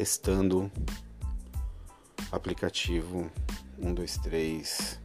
testando aplicativo 123